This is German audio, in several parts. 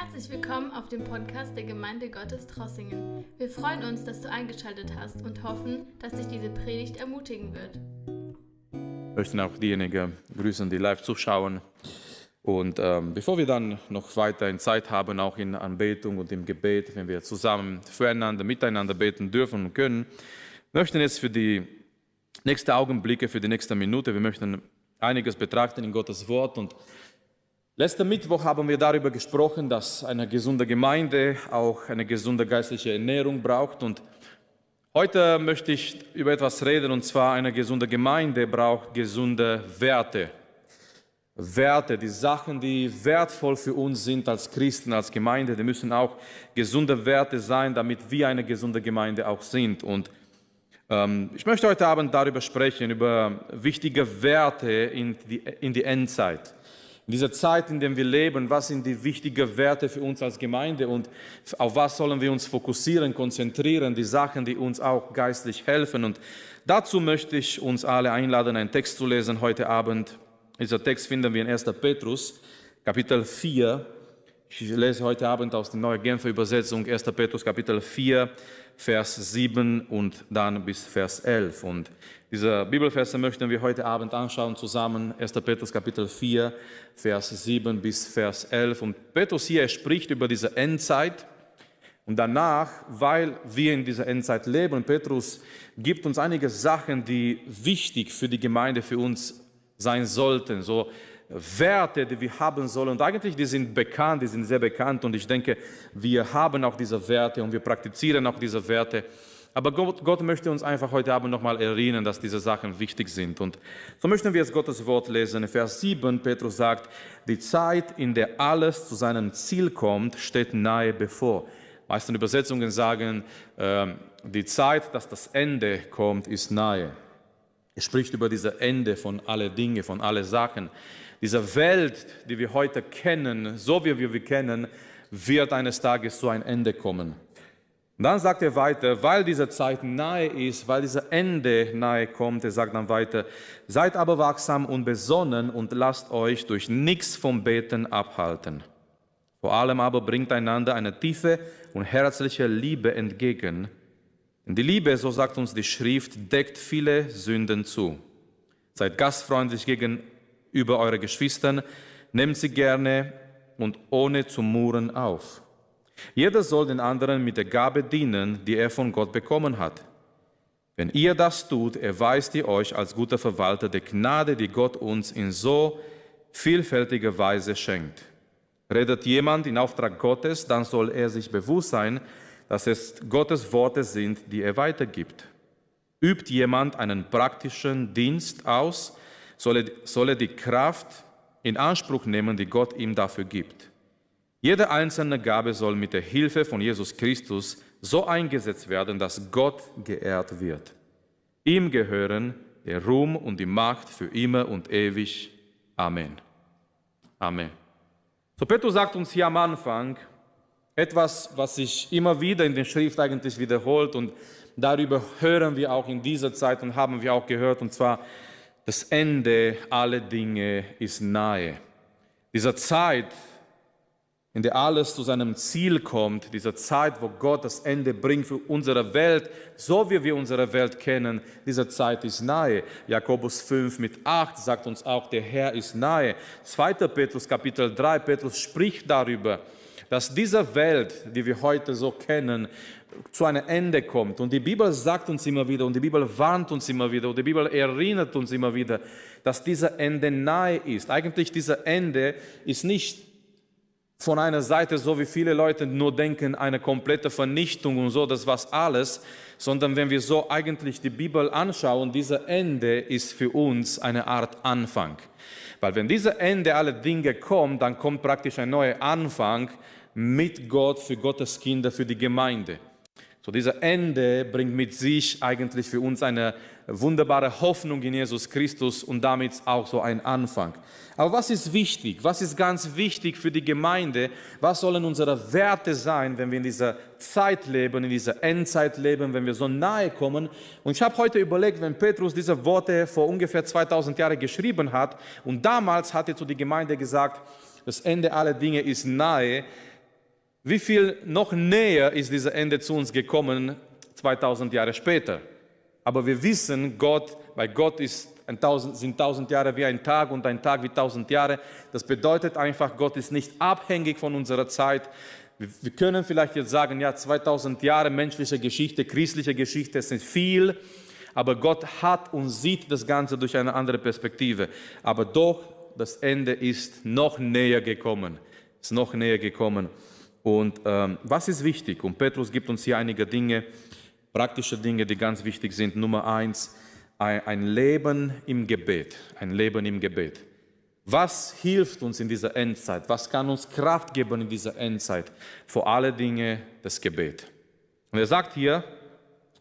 Herzlich willkommen auf dem Podcast der Gemeinde Gottes Trossingen. Wir freuen uns, dass du eingeschaltet hast und hoffen, dass dich diese Predigt ermutigen wird. Wir möchten auch diejenigen grüßen, die live zuschauen. Und ähm, bevor wir dann noch weiter in Zeit haben, auch in Anbetung und im Gebet, wenn wir zusammen füreinander, miteinander beten dürfen und können, möchten jetzt für die nächsten Augenblicke, für die nächste Minute, wir möchten einiges betrachten in Gottes Wort und Letzten Mittwoch haben wir darüber gesprochen, dass eine gesunde Gemeinde auch eine gesunde geistliche Ernährung braucht. Und heute möchte ich über etwas reden, und zwar eine gesunde Gemeinde braucht gesunde Werte. Werte, die Sachen, die wertvoll für uns sind als Christen, als Gemeinde, die müssen auch gesunde Werte sein, damit wir eine gesunde Gemeinde auch sind. Und ähm, ich möchte heute Abend darüber sprechen, über wichtige Werte in die, in die Endzeit in dieser Zeit, in der wir leben, was sind die wichtigen Werte für uns als Gemeinde und auf was sollen wir uns fokussieren, konzentrieren, die Sachen, die uns auch geistlich helfen. Und dazu möchte ich uns alle einladen, einen Text zu lesen heute Abend. Dieser Text finden wir in 1. Petrus, Kapitel 4. Ich lese heute Abend aus der Neuen Genfer Übersetzung 1. Petrus, Kapitel 4, Vers 7 und dann bis Vers 11. Und diese Bibelverse möchten wir heute Abend anschauen zusammen. 1. Petrus Kapitel 4, Vers 7 bis Vers 11. Und Petrus hier spricht über diese Endzeit. Und danach, weil wir in dieser Endzeit leben, Petrus gibt uns einige Sachen, die wichtig für die Gemeinde, für uns sein sollten. So Werte, die wir haben sollen. Und eigentlich, die sind bekannt, die sind sehr bekannt. Und ich denke, wir haben auch diese Werte und wir praktizieren auch diese Werte. Aber Gott, Gott möchte uns einfach heute Abend nochmal erinnern, dass diese Sachen wichtig sind. Und so möchten wir jetzt Gottes Wort lesen. In Vers 7, Petrus sagt, die Zeit, in der alles zu seinem Ziel kommt, steht nahe bevor. Meisten Übersetzungen sagen, äh, die Zeit, dass das Ende kommt, ist nahe. Er spricht über dieses Ende von alle Dinge, von alle Sachen. Diese Welt, die wir heute kennen, so wie wir sie kennen, wird eines Tages zu einem Ende kommen. Dann sagt er weiter, weil diese Zeit nahe ist, weil dieser Ende nahe kommt, er sagt dann weiter, seid aber wachsam und besonnen und lasst euch durch nichts vom Beten abhalten. Vor allem aber bringt einander eine tiefe und herzliche Liebe entgegen. Die Liebe, so sagt uns die Schrift, deckt viele Sünden zu. Seid gastfreundlich gegenüber eure Geschwistern, nehmt sie gerne und ohne zu murren auf. Jeder soll den anderen mit der Gabe dienen, die er von Gott bekommen hat. Wenn ihr das tut, erweist ihr euch als guter Verwalter der Gnade, die Gott uns in so vielfältiger Weise schenkt. Redet jemand in Auftrag Gottes, dann soll er sich bewusst sein, dass es Gottes Worte sind, die er weitergibt. Übt jemand einen praktischen Dienst aus, soll er, die Kraft in Anspruch nehmen, die Gott ihm dafür gibt. Jede einzelne Gabe soll mit der Hilfe von Jesus Christus so eingesetzt werden, dass Gott geehrt wird. Ihm gehören der Ruhm und die Macht für immer und ewig. Amen. Amen. So Petrus sagt uns hier am Anfang etwas, was sich immer wieder in der Schrift eigentlich wiederholt und darüber hören wir auch in dieser Zeit und haben wir auch gehört, und zwar das Ende aller Dinge ist nahe. Dieser Zeit, in der alles zu seinem Ziel kommt, diese Zeit, wo Gott das Ende bringt für unsere Welt, so wie wir unsere Welt kennen, diese Zeit ist nahe. Jakobus 5 mit 8 sagt uns auch, der Herr ist nahe. 2. Petrus Kapitel 3, Petrus spricht darüber, dass diese Welt, die wir heute so kennen, zu einem Ende kommt. Und die Bibel sagt uns immer wieder, und die Bibel warnt uns immer wieder, und die Bibel erinnert uns immer wieder, dass dieser Ende nahe ist. Eigentlich dieser Ende ist nicht von einer Seite, so wie viele Leute nur denken, eine komplette Vernichtung und so, das was alles, sondern wenn wir so eigentlich die Bibel anschauen, dieser Ende ist für uns eine Art Anfang. Weil wenn dieser Ende aller Dinge kommt, dann kommt praktisch ein neuer Anfang mit Gott für Gottes Kinder, für die Gemeinde. So dieser Ende bringt mit sich eigentlich für uns eine wunderbare Hoffnung in Jesus Christus und damit auch so ein Anfang. Aber was ist wichtig? Was ist ganz wichtig für die Gemeinde? Was sollen unsere Werte sein, wenn wir in dieser Zeit leben, in dieser Endzeit leben, wenn wir so nahe kommen? Und ich habe heute überlegt, wenn Petrus diese Worte vor ungefähr 2000 Jahren geschrieben hat und damals hat er zu der Gemeinde gesagt, das Ende aller Dinge ist nahe, Wie viel noch näher ist dieser Ende zu uns gekommen 2000 Jahre später? Aber wir wissen, Gott, bei Gott ist tausend, sind tausend Jahre wie ein Tag und ein Tag wie tausend Jahre. Das bedeutet einfach, Gott ist nicht abhängig von unserer Zeit. Wir können vielleicht jetzt sagen, ja, 2000 Jahre menschliche Geschichte, christliche Geschichte sind viel, aber Gott hat und sieht das Ganze durch eine andere Perspektive. Aber doch, das Ende ist noch näher gekommen. Ist noch näher gekommen. Und ähm, was ist wichtig? Und Petrus gibt uns hier einige Dinge, praktische Dinge, die ganz wichtig sind. Nummer eins, ein Leben im Gebet. Ein Leben im Gebet. Was hilft uns in dieser Endzeit? Was kann uns Kraft geben in dieser Endzeit? Vor allen Dingen das Gebet. Und er sagt hier,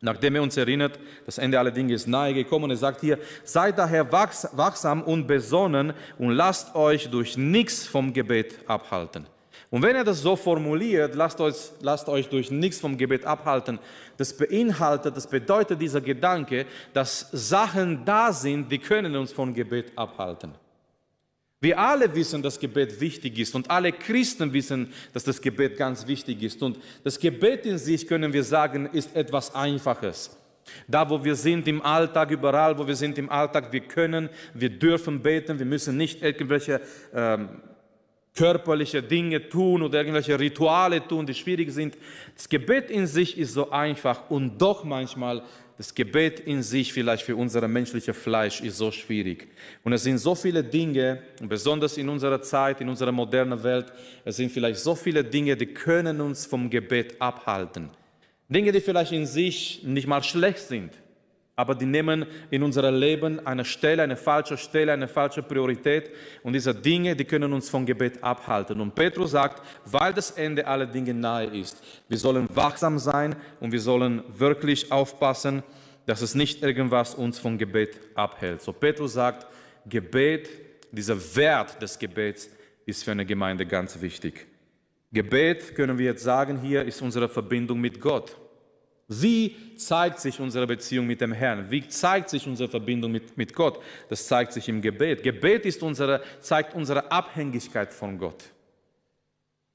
nachdem er uns erinnert, das Ende aller Dinge ist nahe gekommen, er sagt hier, seid daher wachsam und besonnen und lasst euch durch nichts vom Gebet abhalten. Und wenn er das so formuliert, lasst euch, lasst euch durch nichts vom Gebet abhalten, das beinhaltet, das bedeutet dieser Gedanke, dass Sachen da sind, die können uns vom Gebet abhalten. Wir alle wissen, dass Gebet wichtig ist und alle Christen wissen, dass das Gebet ganz wichtig ist. Und das Gebet in sich, können wir sagen, ist etwas Einfaches. Da, wo wir sind im Alltag, überall, wo wir sind im Alltag, wir können, wir dürfen beten, wir müssen nicht irgendwelche ähm, körperliche Dinge tun oder irgendwelche Rituale tun, die schwierig sind. Das Gebet in sich ist so einfach und doch manchmal das Gebet in sich vielleicht für unser menschliches Fleisch ist so schwierig. Und es sind so viele Dinge, besonders in unserer Zeit, in unserer modernen Welt, es sind vielleicht so viele Dinge, die können uns vom Gebet abhalten. Dinge, die vielleicht in sich nicht mal schlecht sind aber die nehmen in unserem Leben eine Stelle, eine falsche Stelle, eine falsche Priorität. Und diese Dinge, die können uns vom Gebet abhalten. Und Petrus sagt, weil das Ende aller Dinge nahe ist, wir sollen wachsam sein und wir sollen wirklich aufpassen, dass es nicht irgendwas uns vom Gebet abhält. So Petrus sagt, Gebet, dieser Wert des Gebets ist für eine Gemeinde ganz wichtig. Gebet, können wir jetzt sagen, hier ist unsere Verbindung mit Gott. Wie zeigt sich unsere Beziehung mit dem Herrn? Wie zeigt sich unsere Verbindung mit, mit Gott? Das zeigt sich im Gebet. Gebet ist unsere, zeigt unsere Abhängigkeit von Gott.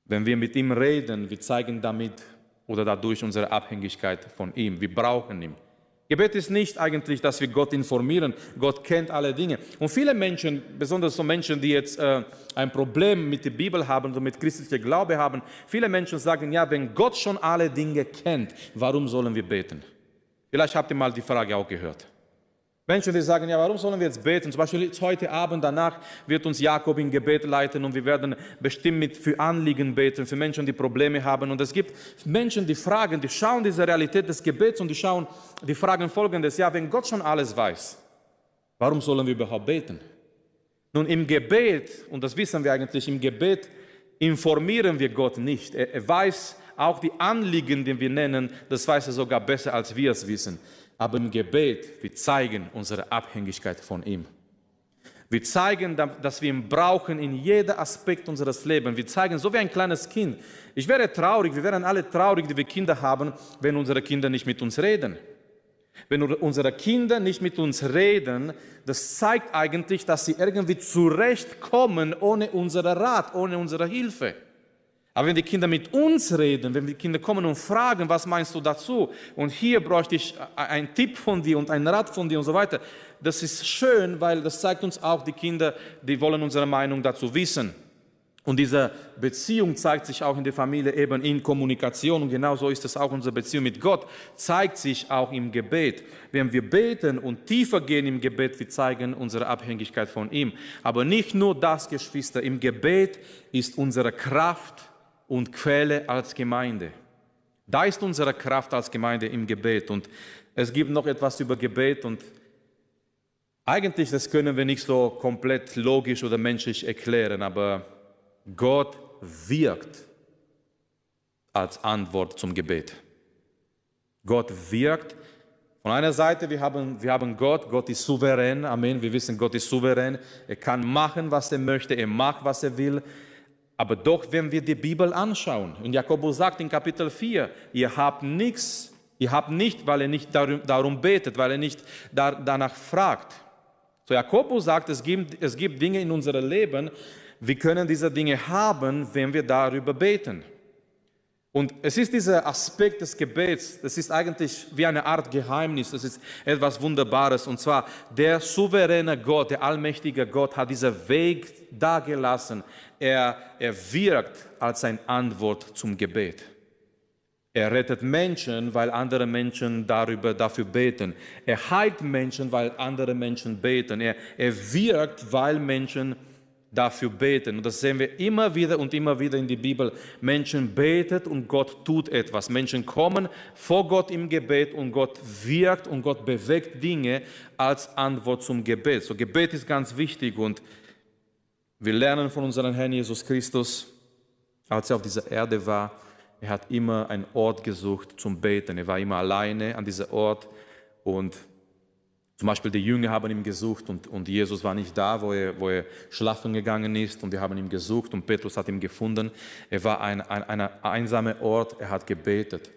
Wenn wir mit ihm reden, wir zeigen damit oder dadurch unsere Abhängigkeit von ihm. Wir brauchen ihn. Gebet ist nicht eigentlich, dass wir Gott informieren. Gott kennt alle Dinge. Und viele Menschen, besonders so Menschen, die jetzt äh, ein Problem mit der Bibel haben oder mit christlichem Glaube haben, viele Menschen sagen, ja, wenn Gott schon alle Dinge kennt, warum sollen wir beten? Vielleicht habt ihr mal die Frage auch gehört. Menschen, die sagen, ja, warum sollen wir jetzt beten? Zum Beispiel heute Abend danach wird uns Jakob in Gebet leiten und wir werden bestimmt für Anliegen beten, für Menschen, die Probleme haben. Und es gibt Menschen, die fragen, die schauen diese Realität des Gebets und die schauen, die fragen folgendes, ja, wenn Gott schon alles weiß, warum sollen wir überhaupt beten? Nun, im Gebet, und das wissen wir eigentlich, im Gebet informieren wir Gott nicht. Er, er weiß auch die Anliegen, die wir nennen, das weiß er sogar besser, als wir es wissen. Aber im Gebet, wir zeigen unsere Abhängigkeit von ihm. Wir zeigen, dass wir ihn brauchen in jedem Aspekt unseres Lebens. Wir zeigen, so wie ein kleines Kind. Ich wäre traurig, wir wären alle traurig, die wir Kinder haben, wenn unsere Kinder nicht mit uns reden. Wenn unsere Kinder nicht mit uns reden, das zeigt eigentlich, dass sie irgendwie zurechtkommen ohne unseren Rat, ohne unsere Hilfe. Aber wenn die Kinder mit uns reden, wenn die Kinder kommen und fragen, was meinst du dazu? Und hier bräuchte ich einen Tipp von dir und einen Rat von dir und so weiter. Das ist schön, weil das zeigt uns auch, die Kinder, die wollen unsere Meinung dazu wissen. Und diese Beziehung zeigt sich auch in der Familie eben in Kommunikation. Und genauso ist es auch unsere Beziehung mit Gott, zeigt sich auch im Gebet. Wenn wir beten und tiefer gehen im Gebet, wir zeigen unsere Abhängigkeit von ihm. Aber nicht nur das, Geschwister, im Gebet ist unsere Kraft, und Quelle als Gemeinde. Da ist unsere Kraft als Gemeinde im Gebet. Und es gibt noch etwas über Gebet und eigentlich, das können wir nicht so komplett logisch oder menschlich erklären, aber Gott wirkt als Antwort zum Gebet. Gott wirkt. Von einer Seite, wir haben, wir haben Gott, Gott ist souverän, Amen, wir wissen, Gott ist souverän, er kann machen, was er möchte, er macht, was er will. Aber doch, wenn wir die Bibel anschauen, und Jakobus sagt in Kapitel 4, ihr habt nichts, ihr habt nicht, weil er nicht darum, darum betet, weil er nicht da, danach fragt. So Jakobus sagt, es gibt, es gibt Dinge in unserem Leben, wir können diese Dinge haben, wenn wir darüber beten. Und es ist dieser Aspekt des Gebets, das ist eigentlich wie eine Art Geheimnis, das ist etwas Wunderbares. Und zwar, der souveräne Gott, der allmächtige Gott hat diesen Weg dagelassen. Er, er wirkt als eine Antwort zum Gebet. Er rettet Menschen, weil andere Menschen darüber, dafür beten. Er heilt Menschen, weil andere Menschen beten. Er, er wirkt, weil Menschen dafür beten. Und das sehen wir immer wieder und immer wieder in der Bibel. Menschen beten und Gott tut etwas. Menschen kommen vor Gott im Gebet und Gott wirkt und Gott bewegt Dinge als Antwort zum Gebet. So Gebet ist ganz wichtig und wir lernen von unserem Herrn Jesus Christus, als er auf dieser Erde war, er hat immer einen Ort gesucht zum Beten. Er war immer alleine an diesem Ort und zum Beispiel die Jünger haben ihn gesucht und, und Jesus war nicht da, wo er, wo er schlafen gegangen ist und wir haben ihn gesucht und Petrus hat ihn gefunden. Er war ein, ein, ein einsamer Ort, er hat gebetet.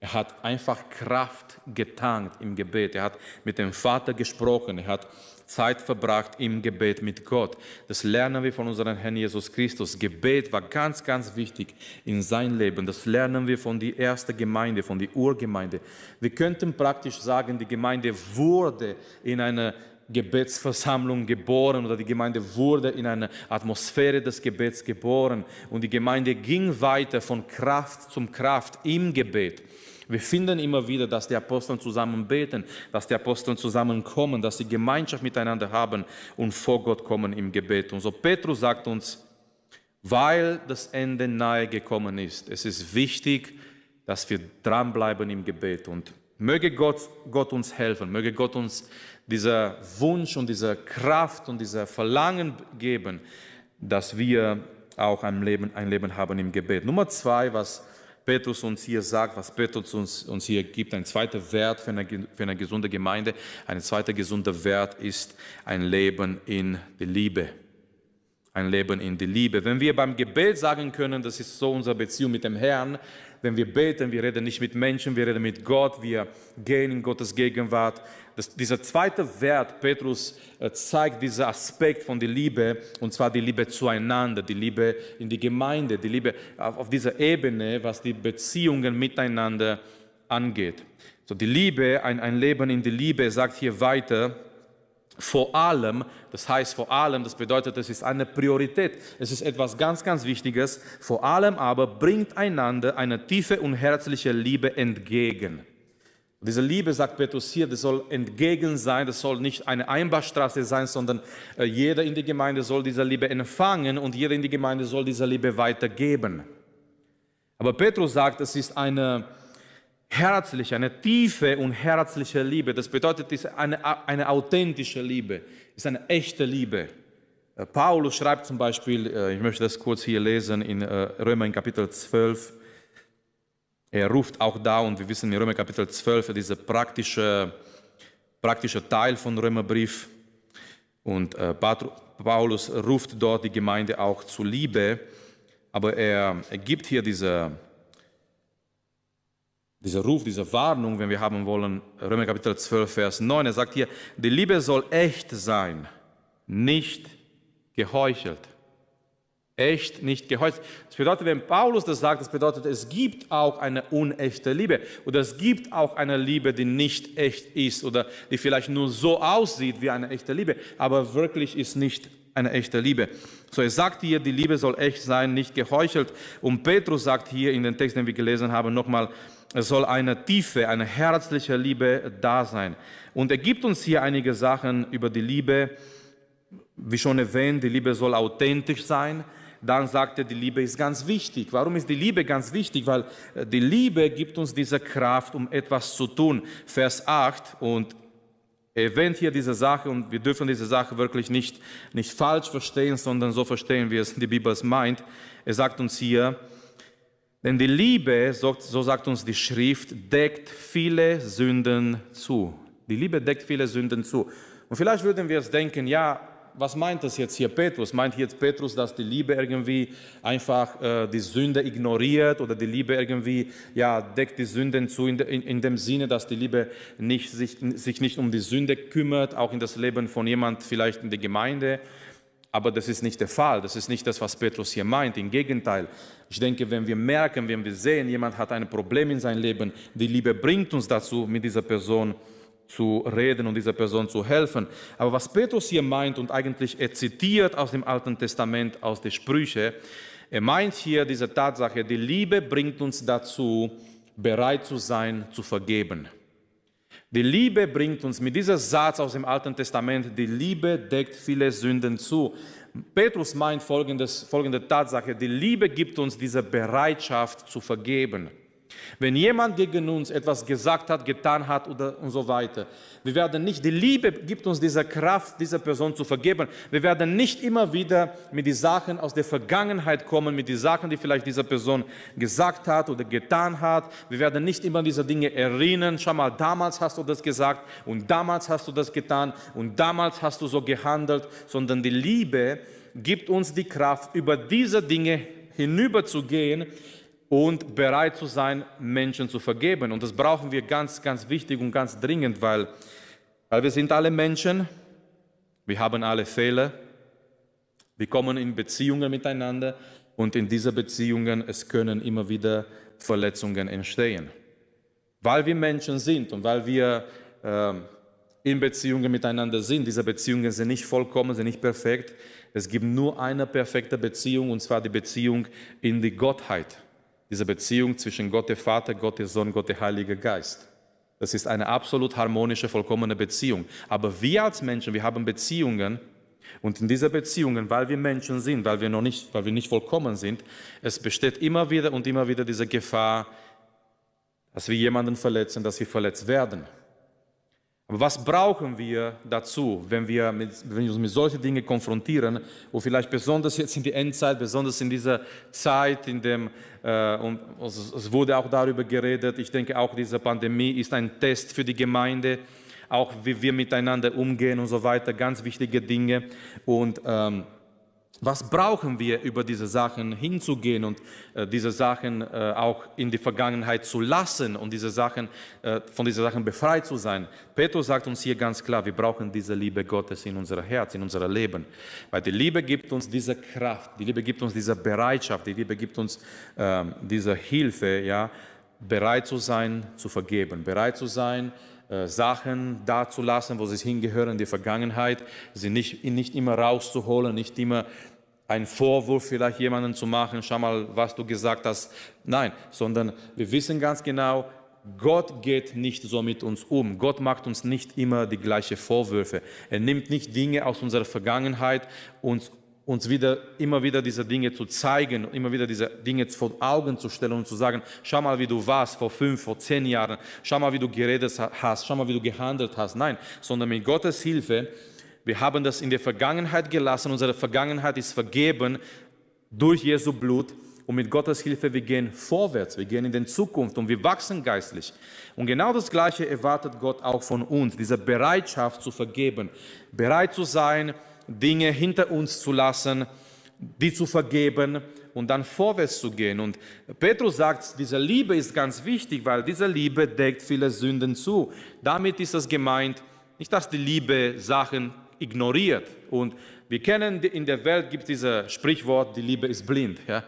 Er hat einfach Kraft getankt im Gebet. Er hat mit dem Vater gesprochen. Er hat Zeit verbracht im Gebet mit Gott. Das lernen wir von unserem Herrn Jesus Christus. Gebet war ganz, ganz wichtig in sein Leben. Das lernen wir von der ersten Gemeinde, von der Urgemeinde. Wir könnten praktisch sagen, die Gemeinde wurde in einer Gebetsversammlung geboren oder die Gemeinde wurde in einer Atmosphäre des Gebets geboren und die Gemeinde ging weiter von Kraft zum Kraft im Gebet. Wir finden immer wieder, dass die Apostel zusammen beten, dass die Apostel zusammenkommen, dass sie Gemeinschaft miteinander haben und vor Gott kommen im Gebet. Und so Petrus sagt uns, weil das Ende nahe gekommen ist, es ist wichtig, dass wir dranbleiben im Gebet. Und möge Gott, Gott uns helfen, möge Gott uns dieser Wunsch und diese Kraft und dieser Verlangen geben, dass wir auch ein Leben, ein Leben haben im Gebet. Nummer zwei, was Petrus uns hier sagt, was Petrus uns, uns hier gibt, ein zweiter Wert für eine, für eine gesunde Gemeinde, ein zweiter gesunder Wert ist ein Leben in der Liebe. Ein Leben in der Liebe. Wenn wir beim Gebet sagen können, das ist so unsere Beziehung mit dem Herrn, wenn wir beten, wir reden nicht mit Menschen, wir reden mit Gott, wir gehen in Gottes Gegenwart. Das, dieser zweite Wert, Petrus äh, zeigt diesen Aspekt von der Liebe, und zwar die Liebe zueinander, die Liebe in die Gemeinde, die Liebe auf, auf dieser Ebene, was die Beziehungen miteinander angeht. So die Liebe, ein, ein Leben in der Liebe, sagt hier weiter, vor allem, das heißt vor allem, das bedeutet, es ist eine Priorität, es ist etwas ganz, ganz Wichtiges, vor allem aber bringt einander eine tiefe und herzliche Liebe entgegen. Diese Liebe, sagt Petrus hier, das soll entgegen sein, das soll nicht eine Einbahnstraße sein, sondern äh, jeder in der Gemeinde soll diese Liebe empfangen und jeder in der Gemeinde soll diese Liebe weitergeben. Aber Petrus sagt, es ist eine herzliche, eine tiefe und herzliche Liebe. Das bedeutet, es ist eine, eine authentische Liebe, es ist eine echte Liebe. Äh, Paulus schreibt zum Beispiel, äh, ich möchte das kurz hier lesen, in äh, Römer in Kapitel 12, er ruft auch da, und wir wissen in Römer Kapitel 12, dieser praktische, praktische Teil von Römerbrief, und Paulus ruft dort die Gemeinde auch zu Liebe, aber er, er gibt hier diese, dieser Ruf, diese Warnung, wenn wir haben wollen, Römer Kapitel 12, Vers 9, er sagt hier, die Liebe soll echt sein, nicht geheuchelt. Echt, nicht geheuchelt. Das bedeutet, wenn Paulus das sagt, das bedeutet, es gibt auch eine unechte Liebe. Oder es gibt auch eine Liebe, die nicht echt ist oder die vielleicht nur so aussieht wie eine echte Liebe, aber wirklich ist nicht eine echte Liebe. So, er sagt hier, die Liebe soll echt sein, nicht geheuchelt. Und Petrus sagt hier in den Text, den wir gelesen haben, nochmal, es soll eine tiefe, eine herzliche Liebe da sein. Und er gibt uns hier einige Sachen über die Liebe. Wie schon erwähnt, die Liebe soll authentisch sein. Dann sagt er, die Liebe ist ganz wichtig. Warum ist die Liebe ganz wichtig? Weil äh, die Liebe gibt uns diese Kraft, um etwas zu tun. Vers 8 und er erwähnt hier diese Sache und wir dürfen diese Sache wirklich nicht, nicht falsch verstehen, sondern so verstehen, wie es die Bibel es meint. Er sagt uns hier, denn die Liebe, so sagt uns die Schrift, deckt viele Sünden zu. Die Liebe deckt viele Sünden zu. Und vielleicht würden wir jetzt denken, ja, was meint das jetzt hier Petrus? Meint jetzt Petrus, dass die Liebe irgendwie einfach äh, die Sünde ignoriert oder die Liebe irgendwie ja, deckt die Sünden zu in, in, in dem Sinne, dass die Liebe nicht, sich, sich nicht um die Sünde kümmert, auch in das Leben von jemand vielleicht in der Gemeinde? Aber das ist nicht der Fall. Das ist nicht das, was Petrus hier meint. Im Gegenteil. Ich denke, wenn wir merken, wenn wir sehen, jemand hat ein Problem in seinem Leben, die Liebe bringt uns dazu, mit dieser Person zu reden und dieser Person zu helfen. Aber was Petrus hier meint und eigentlich er zitiert aus dem Alten Testament, aus den Sprüche, er meint hier diese Tatsache, die Liebe bringt uns dazu, bereit zu sein, zu vergeben. Die Liebe bringt uns mit diesem Satz aus dem Alten Testament, die Liebe deckt viele Sünden zu. Petrus meint folgendes, folgende Tatsache, die Liebe gibt uns diese Bereitschaft zu vergeben. Wenn jemand gegen uns etwas gesagt hat, getan hat oder und so weiter, wir werden nicht, die Liebe gibt uns diese Kraft, dieser Person zu vergeben. Wir werden nicht immer wieder mit den Sachen aus der Vergangenheit kommen, mit den Sachen, die vielleicht diese Person gesagt hat oder getan hat. Wir werden nicht immer diese Dinge erinnern. Schau mal, damals hast du das gesagt und damals hast du das getan und damals hast du so gehandelt, sondern die Liebe gibt uns die Kraft, über diese Dinge hinüberzugehen und bereit zu sein, Menschen zu vergeben. Und das brauchen wir ganz, ganz wichtig und ganz dringend, weil, weil wir sind alle Menschen, wir haben alle Fehler, wir kommen in Beziehungen miteinander und in diesen Beziehungen es können immer wieder Verletzungen entstehen. Weil wir Menschen sind und weil wir äh, in Beziehungen miteinander sind, diese Beziehungen sind nicht vollkommen, sind nicht perfekt. Es gibt nur eine perfekte Beziehung und zwar die Beziehung in die Gottheit diese Beziehung zwischen Gott der Vater, Gott der Sohn, Gott der Heilige Geist. Das ist eine absolut harmonische, vollkommene Beziehung. Aber wir als Menschen, wir haben Beziehungen und in dieser Beziehungen, weil wir Menschen sind, weil wir noch nicht, weil wir nicht vollkommen sind, es besteht immer wieder und immer wieder diese Gefahr, dass wir jemanden verletzen, dass wir verletzt werden. Aber was brauchen wir dazu, wenn wir, mit, wenn wir uns mit solchen Dingen konfrontieren, wo vielleicht besonders jetzt in die Endzeit, besonders in dieser Zeit, in dem, äh, und es wurde auch darüber geredet, ich denke auch diese Pandemie ist ein Test für die Gemeinde, auch wie wir miteinander umgehen und so weiter, ganz wichtige Dinge. Und ähm, was brauchen wir, über diese Sachen hinzugehen und äh, diese Sachen äh, auch in die Vergangenheit zu lassen und diese Sachen, äh, von diesen Sachen befreit zu sein? Petrus sagt uns hier ganz klar, wir brauchen diese Liebe Gottes in unser Herz, in unser Leben. Weil die Liebe gibt uns diese Kraft, die Liebe gibt uns diese Bereitschaft, die Liebe gibt uns ähm, diese Hilfe, ja, bereit zu sein, zu vergeben, bereit zu sein, äh, Sachen da zu lassen, wo sie hingehören, in die Vergangenheit, sie nicht, nicht immer rauszuholen, nicht immer einen Vorwurf vielleicht jemandem zu machen, schau mal, was du gesagt hast. Nein, sondern wir wissen ganz genau, Gott geht nicht so mit uns um. Gott macht uns nicht immer die gleichen Vorwürfe. Er nimmt nicht Dinge aus unserer Vergangenheit und uns wieder, immer wieder diese Dinge zu zeigen, immer wieder diese Dinge vor Augen zu stellen und zu sagen, schau mal, wie du warst vor fünf, vor zehn Jahren, schau mal, wie du geredet hast, schau mal, wie du gehandelt hast. Nein, sondern mit Gottes Hilfe, wir haben das in der Vergangenheit gelassen, unsere Vergangenheit ist vergeben durch Jesu Blut. Und mit Gottes Hilfe, wir gehen vorwärts, wir gehen in die Zukunft und wir wachsen geistlich. Und genau das Gleiche erwartet Gott auch von uns, diese Bereitschaft zu vergeben, bereit zu sein, Dinge hinter uns zu lassen, die zu vergeben und dann vorwärts zu gehen. Und Petrus sagt, diese Liebe ist ganz wichtig, weil diese Liebe deckt viele Sünden zu. Damit ist es gemeint, nicht, dass die Liebe Sachen ignoriert. Und wir kennen, in der Welt gibt es dieses Sprichwort, die Liebe ist blind. Ja?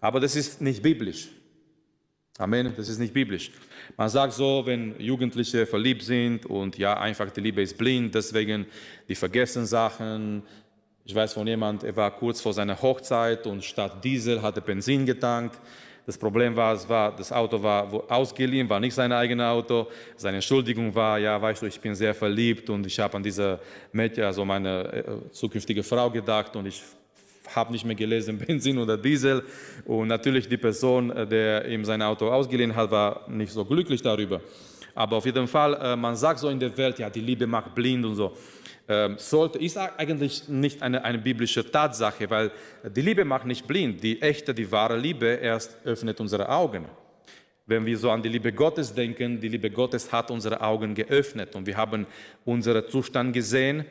Aber das ist nicht biblisch. Amen, das ist nicht biblisch. Man sagt so, wenn Jugendliche verliebt sind und ja, einfach die Liebe ist blind, deswegen die vergessen Sachen. Ich weiß von jemand, er war kurz vor seiner Hochzeit und statt Diesel hatte Benzin getankt. Das Problem war, es war, das Auto war ausgeliehen, war nicht sein eigenes Auto. Seine Entschuldigung war, ja, weißt du, ich bin sehr verliebt und ich habe an diese Mädchen, also meine äh, zukünftige Frau gedacht und ich habe nicht mehr gelesen, Benzin oder Diesel. Und natürlich die Person, äh, der ihm sein Auto ausgeliehen hat, war nicht so glücklich darüber. Aber auf jeden Fall, äh, man sagt so in der Welt, ja, die Liebe macht blind und so. Ähm, sollte, ist eigentlich nicht eine, eine biblische Tatsache, weil die Liebe macht nicht blind. Die echte, die wahre Liebe erst öffnet unsere Augen. Wenn wir so an die Liebe Gottes denken, die Liebe Gottes hat unsere Augen geöffnet und wir haben unseren Zustand gesehen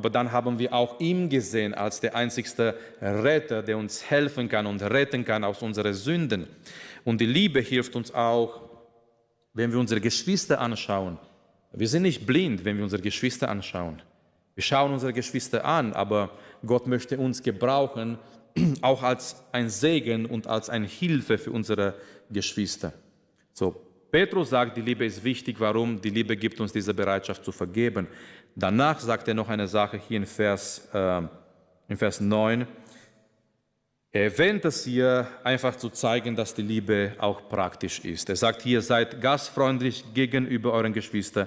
aber dann haben wir auch ihn gesehen als der einzigste Retter, der uns helfen kann und retten kann aus unseren Sünden. Und die Liebe hilft uns auch, wenn wir unsere Geschwister anschauen. Wir sind nicht blind, wenn wir unsere Geschwister anschauen. Wir schauen unsere Geschwister an, aber Gott möchte uns gebrauchen, auch als ein Segen und als eine Hilfe für unsere Geschwister. So, Petrus sagt, die Liebe ist wichtig. Warum? Die Liebe gibt uns diese Bereitschaft zu vergeben. Danach sagt er noch eine Sache hier in Vers, äh, in Vers 9. Er erwähnt es hier einfach zu zeigen, dass die Liebe auch praktisch ist. Er sagt hier, seid gastfreundlich gegenüber euren Geschwistern,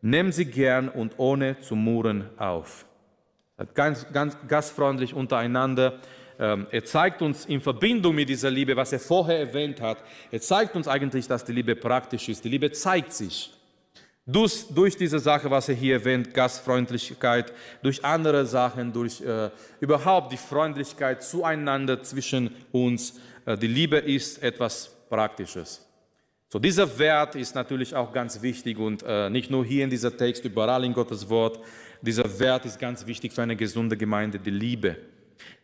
nehmt sie gern und ohne zu murren auf. Ganz, ganz gastfreundlich untereinander. Ähm, er zeigt uns in Verbindung mit dieser Liebe, was er vorher erwähnt hat, er zeigt uns eigentlich, dass die Liebe praktisch ist. Die Liebe zeigt sich. Durch, durch diese Sache, was er hier erwähnt, Gastfreundlichkeit, durch andere Sachen, durch äh, überhaupt die Freundlichkeit zueinander zwischen uns. Äh, die Liebe ist etwas Praktisches. So, dieser Wert ist natürlich auch ganz wichtig und äh, nicht nur hier in dieser Text, überall in Gottes Wort. Dieser Wert ist ganz wichtig für eine gesunde Gemeinde, die Liebe.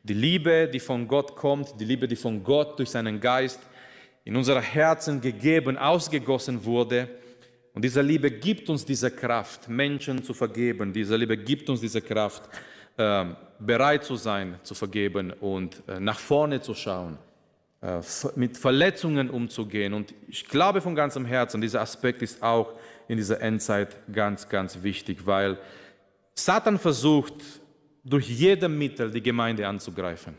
Die Liebe, die von Gott kommt, die Liebe, die von Gott durch seinen Geist in unsere Herzen gegeben, ausgegossen wurde und diese Liebe gibt uns diese Kraft, Menschen zu vergeben. Diese Liebe gibt uns diese Kraft, äh, bereit zu sein, zu vergeben und äh, nach vorne zu schauen, äh, mit Verletzungen umzugehen. Und ich glaube von ganzem Herzen, dieser Aspekt ist auch in dieser Endzeit ganz, ganz wichtig, weil Satan versucht, durch jede Mittel die Gemeinde anzugreifen.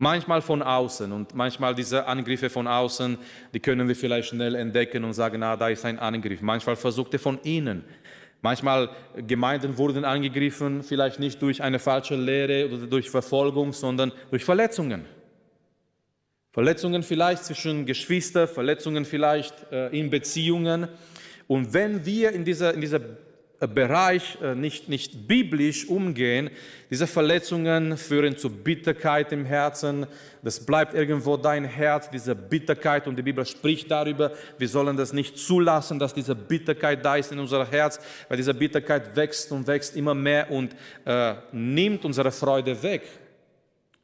Manchmal von außen und manchmal diese Angriffe von außen, die können wir vielleicht schnell entdecken und sagen, na, da ist ein Angriff. Manchmal versuchte von innen. Manchmal Gemeinden wurden angegriffen, vielleicht nicht durch eine falsche Lehre oder durch Verfolgung, sondern durch Verletzungen. Verletzungen vielleicht zwischen Geschwistern, Verletzungen vielleicht äh, in Beziehungen. Und wenn wir in dieser, in dieser Bereich äh, nicht, nicht biblisch umgehen. Diese Verletzungen führen zu Bitterkeit im Herzen. Das bleibt irgendwo dein Herz, diese Bitterkeit. Und die Bibel spricht darüber, wir sollen das nicht zulassen, dass diese Bitterkeit da ist in unser Herz, weil diese Bitterkeit wächst und wächst immer mehr und äh, nimmt unsere Freude weg.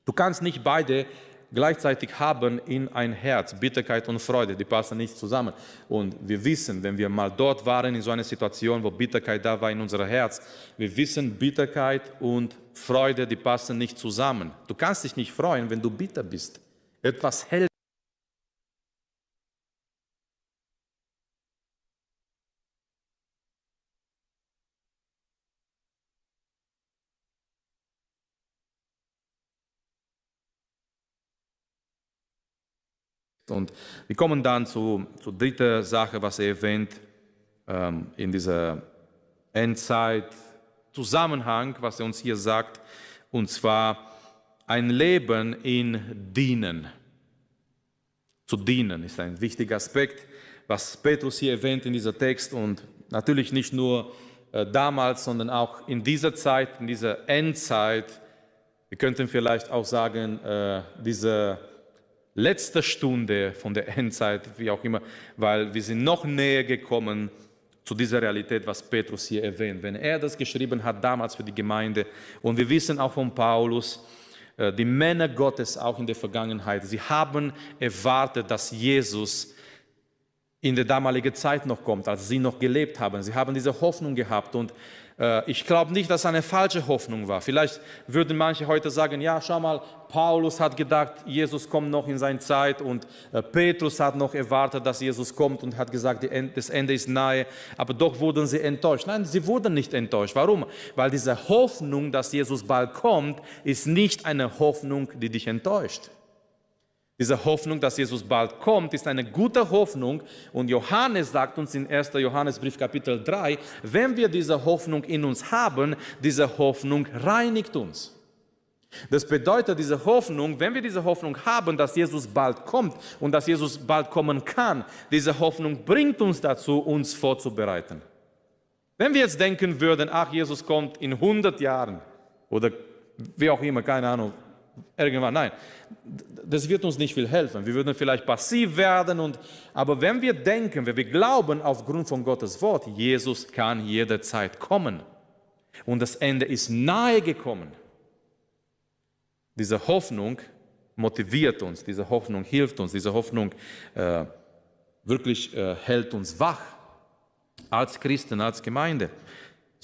Du kannst nicht beide gleichzeitig haben in ein Herz. Bitterkeit und Freude, die passen nicht zusammen. Und wir wissen, wenn wir mal dort waren in so einer Situation, wo Bitterkeit da war in unser Herz, wir wissen, Bitterkeit und Freude, die passen nicht zusammen. Du kannst dich nicht freuen, wenn du bitter bist. Etwas hält Und wir kommen dann zu, zu dritter Sache, was er erwähnt ähm, in dieser Endzeit Zusammenhang, was er uns hier sagt, und zwar ein Leben in Dienen. Zu dienen ist ein wichtiger Aspekt, was Petrus hier erwähnt in dieser Text und natürlich nicht nur äh, damals, sondern auch in dieser Zeit, in dieser Endzeit. Wir könnten vielleicht auch sagen, äh, diese letzter Stunde von der Endzeit, wie auch immer, weil wir sind noch näher gekommen zu dieser Realität, was Petrus hier erwähnt. Wenn er das geschrieben hat damals für die Gemeinde und wir wissen auch von Paulus, äh, die Männer Gottes auch in der Vergangenheit, sie haben erwartet, dass Jesus in der damaligen Zeit noch kommt, als sie noch gelebt haben. Sie haben diese Hoffnung gehabt und ich glaube nicht, dass es eine falsche Hoffnung war. Vielleicht würden manche heute sagen, ja, schau mal, Paulus hat gedacht, Jesus kommt noch in seine Zeit und äh, Petrus hat noch erwartet, dass Jesus kommt und hat gesagt, das Ende ist nahe, aber doch wurden sie enttäuscht. Nein, sie wurden nicht enttäuscht. Warum? Weil diese Hoffnung, dass Jesus bald kommt, ist nicht eine Hoffnung, die dich enttäuscht. Diese Hoffnung, dass Jesus bald kommt, ist eine gute Hoffnung. Und Johannes sagt uns in 1. Johannesbrief Kapitel 3, wenn wir diese Hoffnung in uns haben, diese Hoffnung reinigt uns. Das bedeutet, diese Hoffnung, wenn wir diese Hoffnung haben, dass Jesus bald kommt und dass Jesus bald kommen kann, diese Hoffnung bringt uns dazu, uns vorzubereiten. Wenn wir jetzt denken würden, ach, Jesus kommt in 100 Jahren oder wie auch immer, keine Ahnung, irgendwann. Nein, das wird uns nicht viel helfen. Wir würden vielleicht passiv werden. Und, aber wenn wir denken, wenn wir glauben aufgrund von Gottes Wort, Jesus kann jederzeit kommen und das Ende ist nahe gekommen, diese Hoffnung motiviert uns, diese Hoffnung hilft uns, diese Hoffnung äh, wirklich äh, hält uns wach als Christen, als Gemeinde.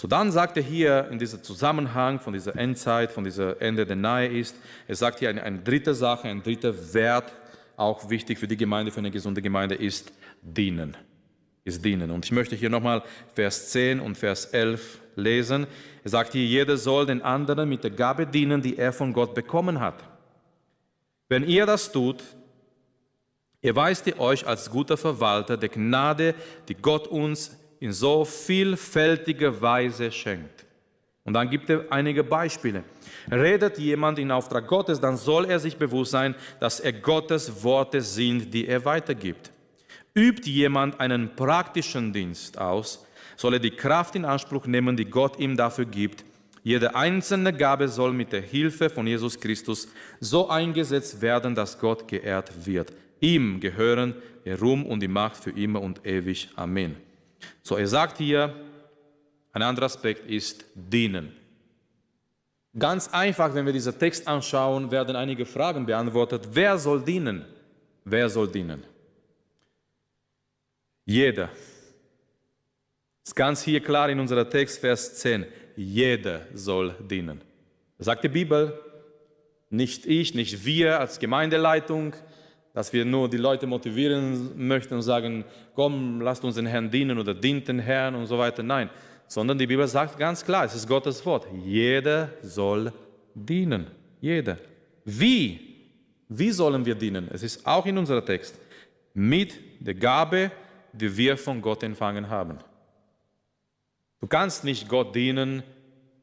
So dann sagt er hier in diesem Zusammenhang von dieser Endzeit, von dieser Ende der Nahe ist, er sagt hier eine, eine dritte Sache, ein dritter Wert, auch wichtig für die Gemeinde, für eine gesunde Gemeinde, ist dienen. Ist dienen. Und ich möchte hier nochmal Vers 10 und Vers 11 lesen. Er sagt hier, jeder soll den anderen mit der Gabe dienen, die er von Gott bekommen hat. Wenn ihr das tut, erweist ihr euch als guter Verwalter der Gnade, die Gott uns in so vielfältiger Weise schenkt. Und dann gibt er einige Beispiele. Redet jemand in Auftrag Gottes, dann soll er sich bewusst sein, dass er Gottes Worte sind, die er weitergibt. Übt jemand einen praktischen Dienst aus, soll er die Kraft in Anspruch nehmen, die Gott ihm dafür gibt. Jede einzelne Gabe soll mit der Hilfe von Jesus Christus so eingesetzt werden, dass Gott geehrt wird. Ihm gehören der Ruhm und die Macht für immer und ewig. Amen. So, er sagt hier, ein anderer Aspekt ist dienen. Ganz einfach, wenn wir diesen Text anschauen, werden einige Fragen beantwortet. Wer soll dienen? Wer soll dienen? Jeder. Ist ganz hier klar in unserem Text, Vers 10. Jeder soll dienen. Sagt die Bibel. Nicht ich, nicht wir als Gemeindeleitung, dass wir nur die Leute motivieren möchten und sagen, komm, lasst uns den Herrn dienen oder dient den Herrn und so weiter. Nein, sondern die Bibel sagt ganz klar, es ist Gottes Wort, jeder soll dienen. Jeder. Wie? Wie sollen wir dienen? Es ist auch in unserem Text. Mit der Gabe, die wir von Gott empfangen haben. Du kannst nicht Gott dienen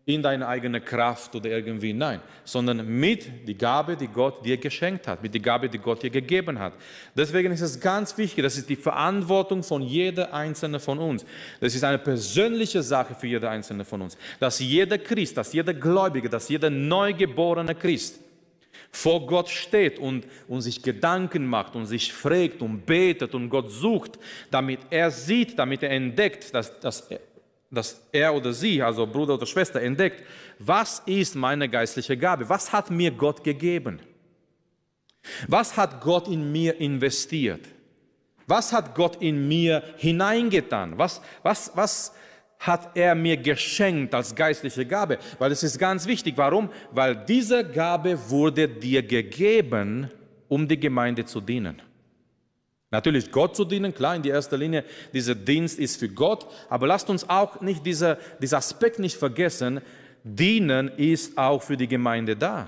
in deine eigene Kraft oder irgendwie, nein, sondern mit die Gabe, die Gott dir geschenkt hat, mit die Gabe, die Gott dir gegeben hat. Deswegen ist es ganz wichtig, das ist die Verantwortung von jeder einzelne von uns. Das ist eine persönliche Sache für jeder einzelne von uns, dass jeder Christ, dass jeder Gläubige, dass jeder neugeborene Christ vor Gott steht und, und sich Gedanken macht und sich fragt und betet und Gott sucht, damit er sieht, damit er entdeckt, dass, dass dass er oder sie, also Bruder oder Schwester, entdeckt, was ist meine geistliche Gabe? Was hat mir Gott gegeben? Was hat Gott in mir investiert? Was hat Gott in mir hineingetan? Was, was, was hat er mir geschenkt als geistliche Gabe? Weil es ist ganz wichtig. Warum? Weil diese Gabe wurde dir gegeben, um die Gemeinde zu dienen. Natürlich Gott zu dienen, klar, in erster Linie, dieser Dienst ist für Gott, aber lasst uns auch nicht dieser, dieser Aspekt nicht vergessen, dienen ist auch für die Gemeinde da.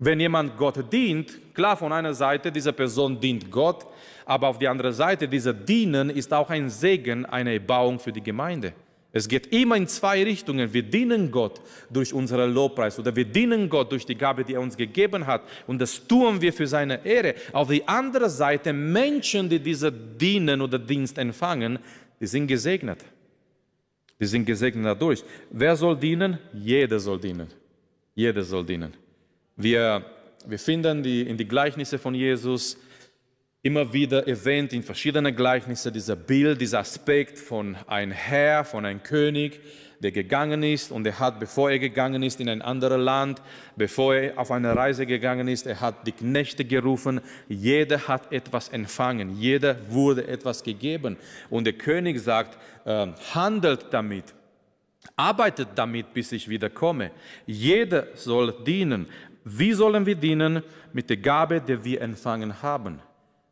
Wenn jemand Gott dient, klar, von einer Seite, diese Person dient Gott, aber auf die andere Seite, dieser Dienen ist auch ein Segen, eine Erbauung für die Gemeinde. Es geht immer in zwei Richtungen. Wir dienen Gott durch unseren Lobpreis oder wir dienen Gott durch die Gabe, die er uns gegeben hat. Und das tun wir für seine Ehre. Auf die andere Seite, Menschen, die diese Dienen oder Dienst empfangen, die sind gesegnet. Die sind gesegnet dadurch. Wer soll dienen? Jeder soll dienen. Jeder soll dienen. Wir, wir finden die, in die Gleichnisse von Jesus, immer wieder erwähnt in verschiedenen Gleichnissen dieser Bild, dieser Aspekt von einem Herr, von einem König, der gegangen ist und er hat, bevor er gegangen ist in ein anderes Land, bevor er auf eine Reise gegangen ist, er hat die Knechte gerufen, jeder hat etwas empfangen, jeder wurde etwas gegeben und der König sagt, äh, handelt damit, arbeitet damit, bis ich wiederkomme. Jeder soll dienen. Wie sollen wir dienen? Mit der Gabe, die wir empfangen haben.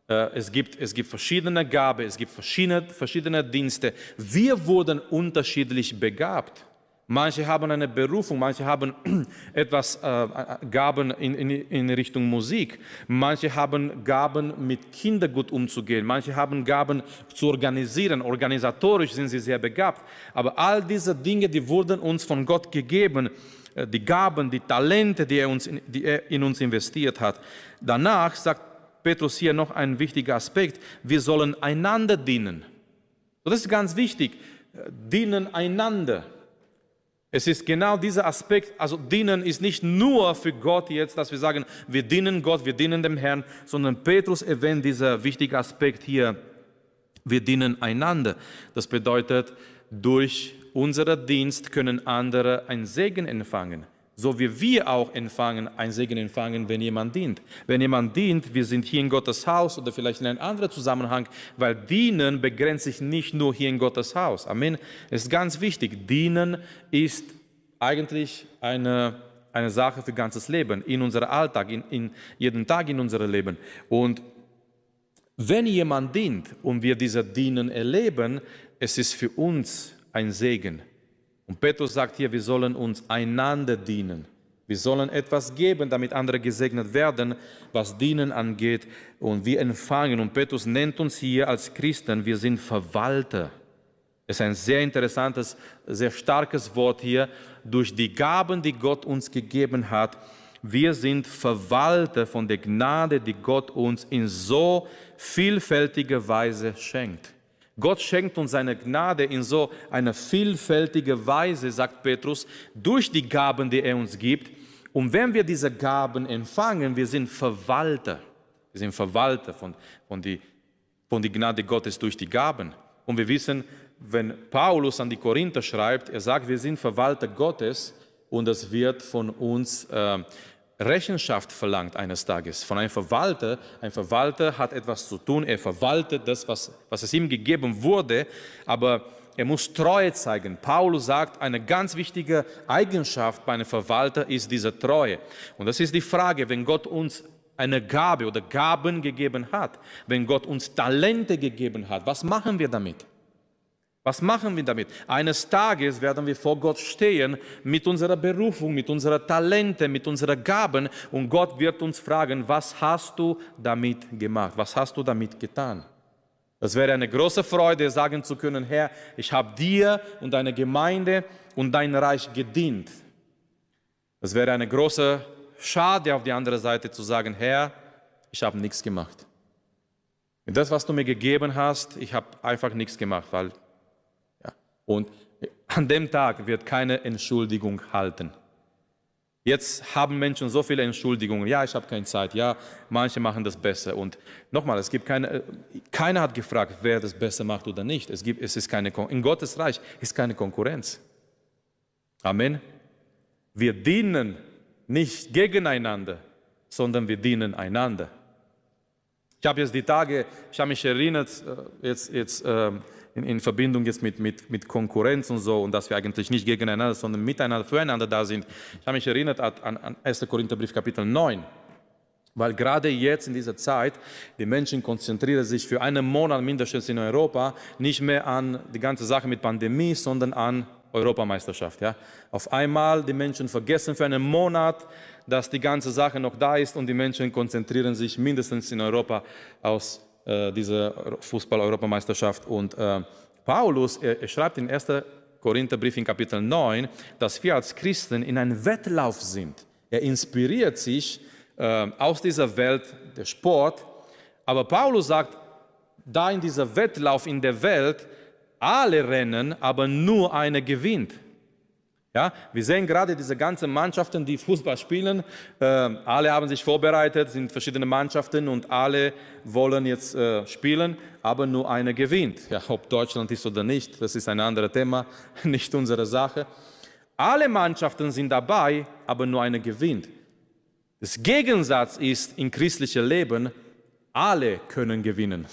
Äh, es gibt, es gibt verschiedene Gaben, es gibt verschiedene, verschiedene Dienste. Wir wurden unterschiedlich begabt. Manche haben eine Berufung, manche haben etwas äh, Gaben in, in, in, Richtung Musik, manche haben Gaben mit Kindern gut umzugehen, manche haben Gaben zu organisieren, organisatorisch sind sie sehr begabt. Aber all diese Dinge, die wurden uns von Gott gegeben, äh, die Gaben, die Talente, die er, uns, die er in uns investiert hat. Danach sagt Petrus hier noch ein wichtiger Aspekt. Wir sollen einander dienen. das ist ganz wichtig. Dienen einander. Es ist genau dieser Aspekt, also dienen ist nicht nur für Gott jetzt, dass wir sagen, wir dienen Gott, wir dienen dem Herrn, sondern Petrus erwähnt dieser wichtige Aspekt hier, wir dienen einander. Das bedeutet, durch unseren Dienst können andere einen Segen empfangen. So wie wir auch empfangen, ein Segen empfangen, wenn jemand dient. Wenn jemand dient, wir sind hier in Gottes Haus oder vielleicht in einem anderen Zusammenhang, weil dienen begrenzt sich nicht nur hier in Gottes Haus. Amen. Es ist ganz wichtig. Dienen ist eigentlich eine, eine Sache für ganzes Leben, in unserem Alltag, in, in jeden Tag in unserem Leben. Und wenn jemand dient und wir diese Dienen erleben, es ist für uns ein Segen. Und Petrus sagt hier, wir sollen uns einander dienen. Wir sollen etwas geben, damit andere gesegnet werden, was Dienen angeht. Und wir empfangen. Und Petrus nennt uns hier als Christen, wir sind Verwalter. Es ist ein sehr interessantes, sehr starkes Wort hier. Durch die Gaben, die Gott uns gegeben hat, wir sind Verwalter von der Gnade, die Gott uns in so vielfältiger Weise schenkt. Gott schenkt uns seine Gnade in so einer vielfältigen Weise, sagt Petrus, durch die Gaben, die er uns gibt. Und wenn wir diese Gaben empfangen, wir sind Verwalter. Wir sind Verwalter von, von, die, von die Gnade Gottes durch die Gaben. Und wir wissen, wenn Paulus an die Korinther schreibt, er sagt, wir sind Verwalter Gottes und es wird von uns äh, Rechenschaft verlangt eines Tages von einem Verwalter. Ein Verwalter hat etwas zu tun, er verwaltet das, was, was es ihm gegeben wurde, aber er muss Treue zeigen. Paulus sagt, eine ganz wichtige Eigenschaft bei einem Verwalter ist diese Treue. Und das ist die Frage, wenn Gott uns eine Gabe oder Gaben gegeben hat, wenn Gott uns Talente gegeben hat, was machen wir damit? Was machen wir damit? Eines Tages werden wir vor Gott stehen mit unserer Berufung, mit unserer Talente, mit unseren Gaben und Gott wird uns fragen, was hast du damit gemacht? Was hast du damit getan? Das wäre eine große Freude, sagen zu können, Herr, ich habe dir und deiner Gemeinde und dein Reich gedient. Das wäre eine große Schade auf die andere Seite zu sagen, Herr, ich habe nichts gemacht. Und das, was du mir gegeben hast, ich habe einfach nichts gemacht, weil und an dem Tag wird keine Entschuldigung halten. Jetzt haben Menschen so viele Entschuldigungen. Ja, ich habe keine Zeit. Ja, manche machen das besser. Und nochmal, es gibt keine, keiner hat gefragt, wer das besser macht oder nicht. Es gibt, es ist keine, in Gottes Reich ist keine Konkurrenz. Amen. Wir dienen nicht gegeneinander, sondern wir dienen einander. Ich habe jetzt die Tage, ich habe mich erinnert, äh, jetzt, jetzt ähm, in, in Verbindung jetzt mit, mit, mit Konkurrenz und so und dass wir eigentlich nicht gegeneinander, sondern miteinander, füreinander da sind. Ich habe mich erinnert an, an 1. Korintherbrief Kapitel 9. Weil gerade jetzt in dieser Zeit, die Menschen konzentrieren sich für einen Monat mindestens in Europa nicht mehr an die ganze Sache mit Pandemie, sondern an Europameisterschaft. Ja? Auf einmal die Menschen vergessen für einen Monat, dass die ganze Sache noch da ist und die Menschen konzentrieren sich mindestens in Europa aus äh, diese Fußball-Europameisterschaft. Und äh, Paulus, er, schreibt in 1. Korintherbrief in Kapitel 9, dass wir als Christen in einem Wettlauf sind. Er inspiriert sich äh, aus dieser Welt, der Sport. Aber Paulus sagt, da in dieser Wettlauf in der Welt alle rennen, aber nur einer gewinnt. Ja, wir sehen gerade diese ganzen Mannschaften, die Fußball spielen. Äh, alle haben sich vorbereitet, sind verschiedene Mannschaften und alle wollen jetzt äh, spielen, aber nur einer gewinnt. Ja, ob Deutschland ist oder nicht, das ist ein anderes Thema, nicht unsere Sache. Alle Mannschaften sind dabei, aber nur einer gewinnt. Das Gegensatz ist im christlichen Leben, alle können gewinnen.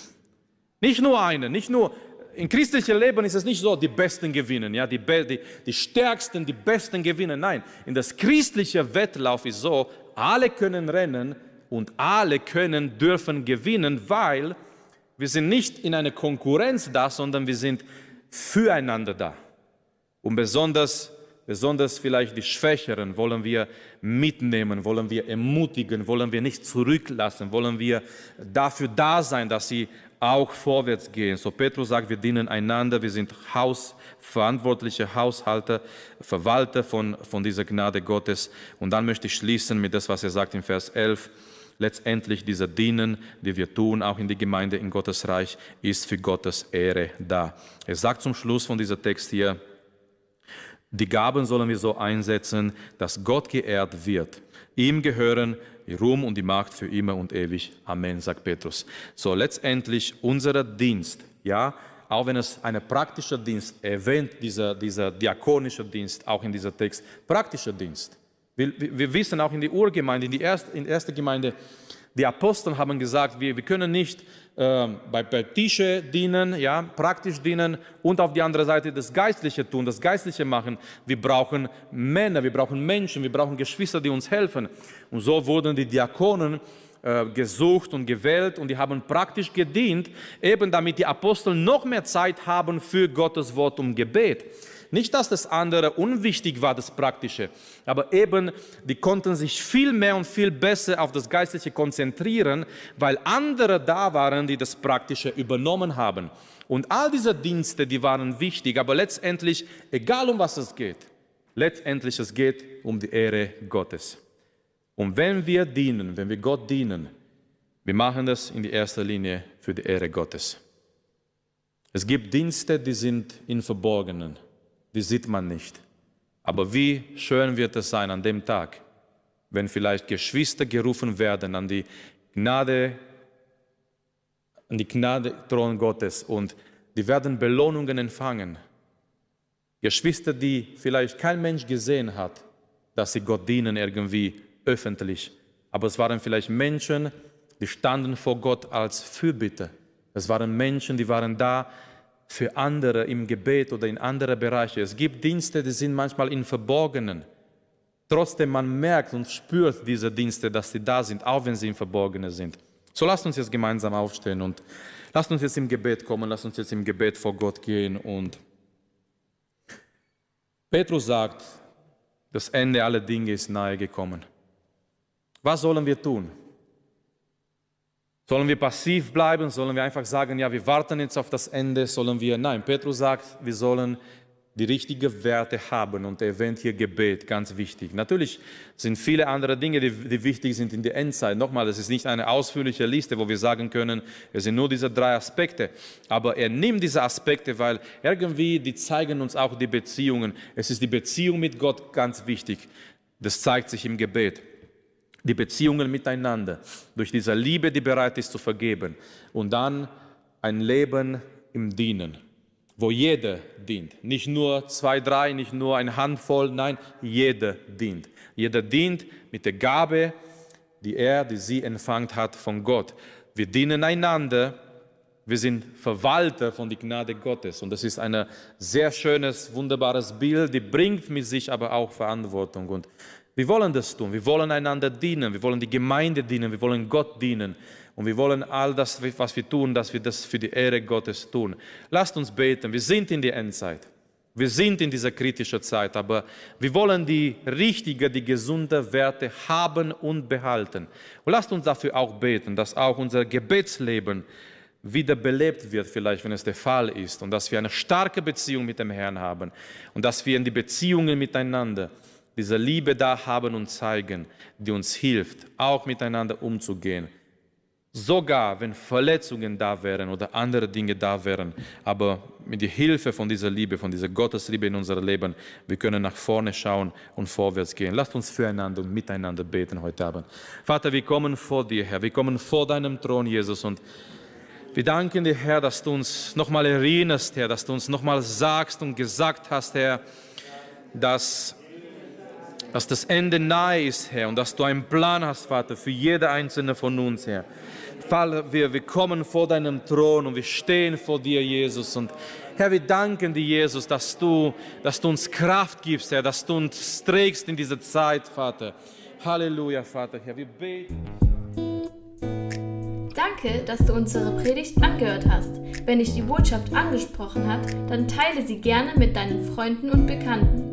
Nicht nur einer, nicht nur im christlichen Leben ist es nicht so, die Besten gewinnen, ja, die, die, die Stärksten, die Besten gewinnen. Nein, in das christliche Wettlauf ist so, alle können rennen und alle können, dürfen gewinnen, weil wir sind nicht in einer Konkurrenz da, sondern wir sind füreinander da. Und besonders, besonders vielleicht die Schwächeren wollen wir mitnehmen, wollen wir ermutigen, wollen wir nicht zurücklassen, wollen wir dafür da sein, dass sie auch vorwärts gehen. So Petrus sagt, wir dienen einander, wir sind hausverantwortliche Haushalter, Verwalter von, von dieser Gnade Gottes. Und dann möchte ich schließen mit das, was er sagt in Vers 11. Letztendlich dieser Dienen, die wir tun, auch in die Gemeinde in Gottes Reich, ist für Gottes Ehre da. Er sagt zum Schluss von dieser Text hier, die Gaben sollen wir so einsetzen, dass Gott geehrt wird. Ihm gehören Ruhm und die Macht für immer und ewig. Amen, sagt Petrus. So, letztendlich unser Dienst, ja, auch wenn es ein praktischer Dienst erwähnt, dieser, dieser diakonische Dienst, auch in dieser Text, praktischer Dienst. Wir, wir wissen auch in die Urgemeinde, in die erste, in erste Gemeinde, die Apostel haben gesagt, wir, wir können nicht äh, bei, bei Tische dienen, ja, praktisch dienen und auf die andere Seite das Geistliche tun, das Geistliche machen. Wir brauchen Männer, wir brauchen Menschen, wir brauchen Geschwister, die uns helfen. Und so wurden die Diakonen äh, gesucht und gewählt und die haben praktisch gedient, eben damit die Apostel noch mehr Zeit haben für Gottes Wort und Gebet. Nicht, dass das andere unwichtig war, das Praktische, aber eben, die konnten sich viel mehr und viel besser auf das Geistliche konzentrieren, weil andere da waren, die das Praktische übernommen haben. Und all diese Dienste, die waren wichtig, aber letztendlich, egal um was es geht, letztendlich es geht um die Ehre Gottes. Und wenn wir dienen, wenn wir Gott dienen, wir machen das in erster Linie für die Ehre Gottes. Es gibt Dienste, die sind in Verborgenen die sieht man nicht. Aber wie schön wird es sein an dem Tag, wenn vielleicht Geschwister gerufen werden an die Gnade, an die Gnade Thron Gottes und die werden Belohnungen empfangen. Geschwister, die vielleicht kein Mensch gesehen hat, dass sie Gott dienen irgendwie öffentlich. Aber es waren vielleicht Menschen, die standen vor Gott als Fürbitte. Es waren Menschen, die waren da für andere im Gebet oder in andere Bereiche. Es gibt Dienste, die sind manchmal in Verborgenen. Trotzdem man merkt und spürt diese Dienste, dass sie da sind, auch wenn sie im Verborgenen sind. So lasst uns jetzt gemeinsam aufstehen und lasst uns jetzt im Gebet kommen, lasst uns jetzt im Gebet vor Gott gehen. Und Petrus sagt, das Ende aller Dinge ist nahe gekommen. Was sollen wir tun? Sollen wir passiv bleiben? Sollen wir einfach sagen, ja, wir warten jetzt auf das Ende? Sollen wir? Nein, Petrus sagt, wir sollen die richtigen Werte haben und er erwähnt hier Gebet, ganz wichtig. Natürlich sind viele andere Dinge, die, die wichtig sind in der Endzeit. Nochmal, es ist nicht eine ausführliche Liste, wo wir sagen können, es sind nur diese drei Aspekte. Aber er nimmt diese Aspekte, weil irgendwie die zeigen uns auch die Beziehungen. Es ist die Beziehung mit Gott ganz wichtig. Das zeigt sich im Gebet die Beziehungen miteinander, durch diese Liebe, die bereit ist zu vergeben und dann ein Leben im Dienen, wo jeder dient. Nicht nur zwei, drei, nicht nur eine Handvoll, nein, jeder dient. Jeder dient mit der Gabe, die er, die sie empfangen hat von Gott. Wir dienen einander, wir sind Verwalter von der Gnade Gottes. Und das ist ein sehr schönes, wunderbares Bild, die bringt mit sich aber auch Verantwortung. Und wir wollen das tun. Wir wollen einander dienen. Wir wollen die Gemeinde dienen. Wir wollen Gott dienen. Und wir wollen all das, was wir tun, dass wir das für die Ehre Gottes tun. Lasst uns beten. Wir sind in der Endzeit. Wir sind in dieser kritischen Zeit, aber wir wollen die richtigen, die gesunden Werte haben und behalten. Und lasst uns dafür auch beten, dass auch unser Gebetsleben wieder belebt wird, vielleicht, wenn es der Fall ist, und dass wir eine starke Beziehung mit dem Herrn haben und dass wir in die Beziehungen miteinander diese Liebe da haben und zeigen, die uns hilft, auch miteinander umzugehen. Sogar wenn Verletzungen da wären oder andere Dinge da wären, aber mit der Hilfe von dieser Liebe, von dieser Gottesliebe in unserem Leben, wir können nach vorne schauen und vorwärts gehen. Lasst uns füreinander und miteinander beten heute Abend. Vater, wir kommen vor dir, Herr, wir kommen vor deinem Thron, Jesus, und wir danken dir, Herr, dass du uns nochmal erinnerst, Herr, dass du uns nochmal sagst und gesagt hast, Herr, dass dass das Ende nahe ist, Herr, und dass du einen Plan hast, Vater, für jede einzelne von uns, Herr. Vater, wir, wir kommen vor deinem Thron und wir stehen vor dir, Jesus. Und Herr, wir danken dir, Jesus, dass du, dass du uns Kraft gibst, Herr, dass du uns trägst in dieser Zeit, Vater. Halleluja, Vater, Herr, wir beten. Danke, dass du unsere Predigt angehört hast. Wenn dich die Botschaft angesprochen hat, dann teile sie gerne mit deinen Freunden und Bekannten